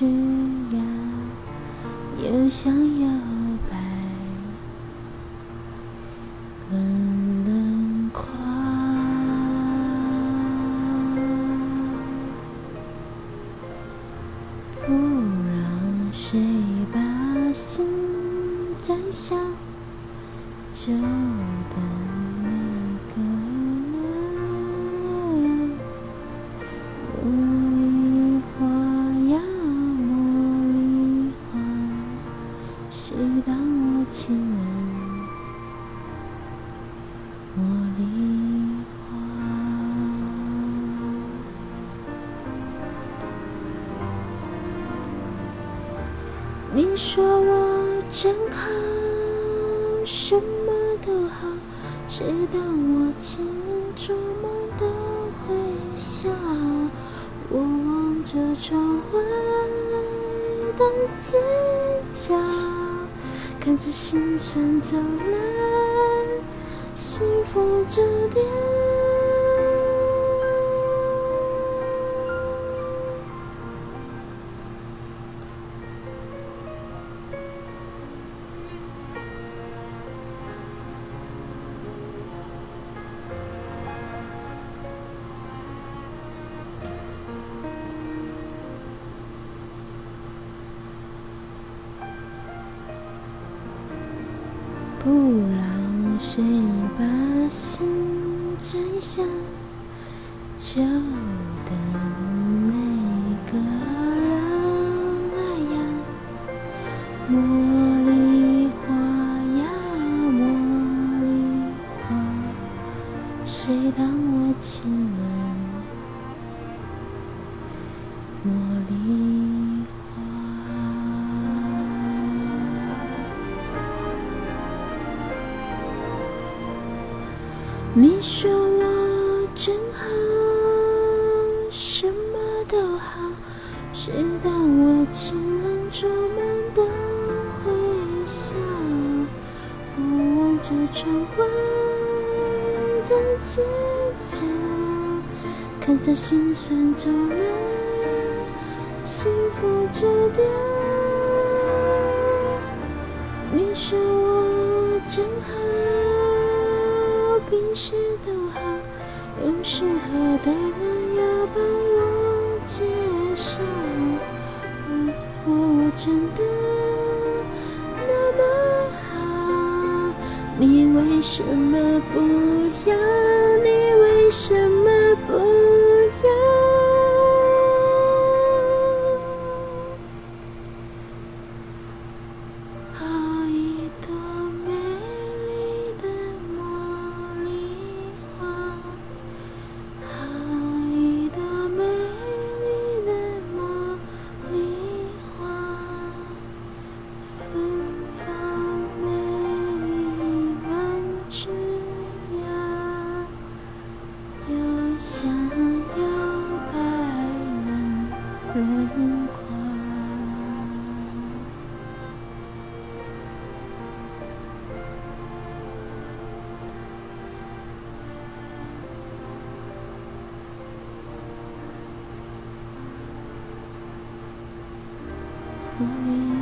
枝桠又想摇摆，更冷酷，不让谁把心摘下，就等。你说我真好，什么都好，谁当我情人？做梦都会笑。我望着窗外的街角，看着星闪走来，幸福这点。不让谁把心摘下，就等那个人。哎呀，茉莉花呀，茉莉花，谁当我情人？茉莉你说我真好，什么都好，谁当我情人？做梦都会笑。我望着窗外的街角，看着星闪走来，幸福这点。你说我真好。一切都好，有时候的人要帮我介绍。如果我真的那么好，你为什么不要？你为什么不？me.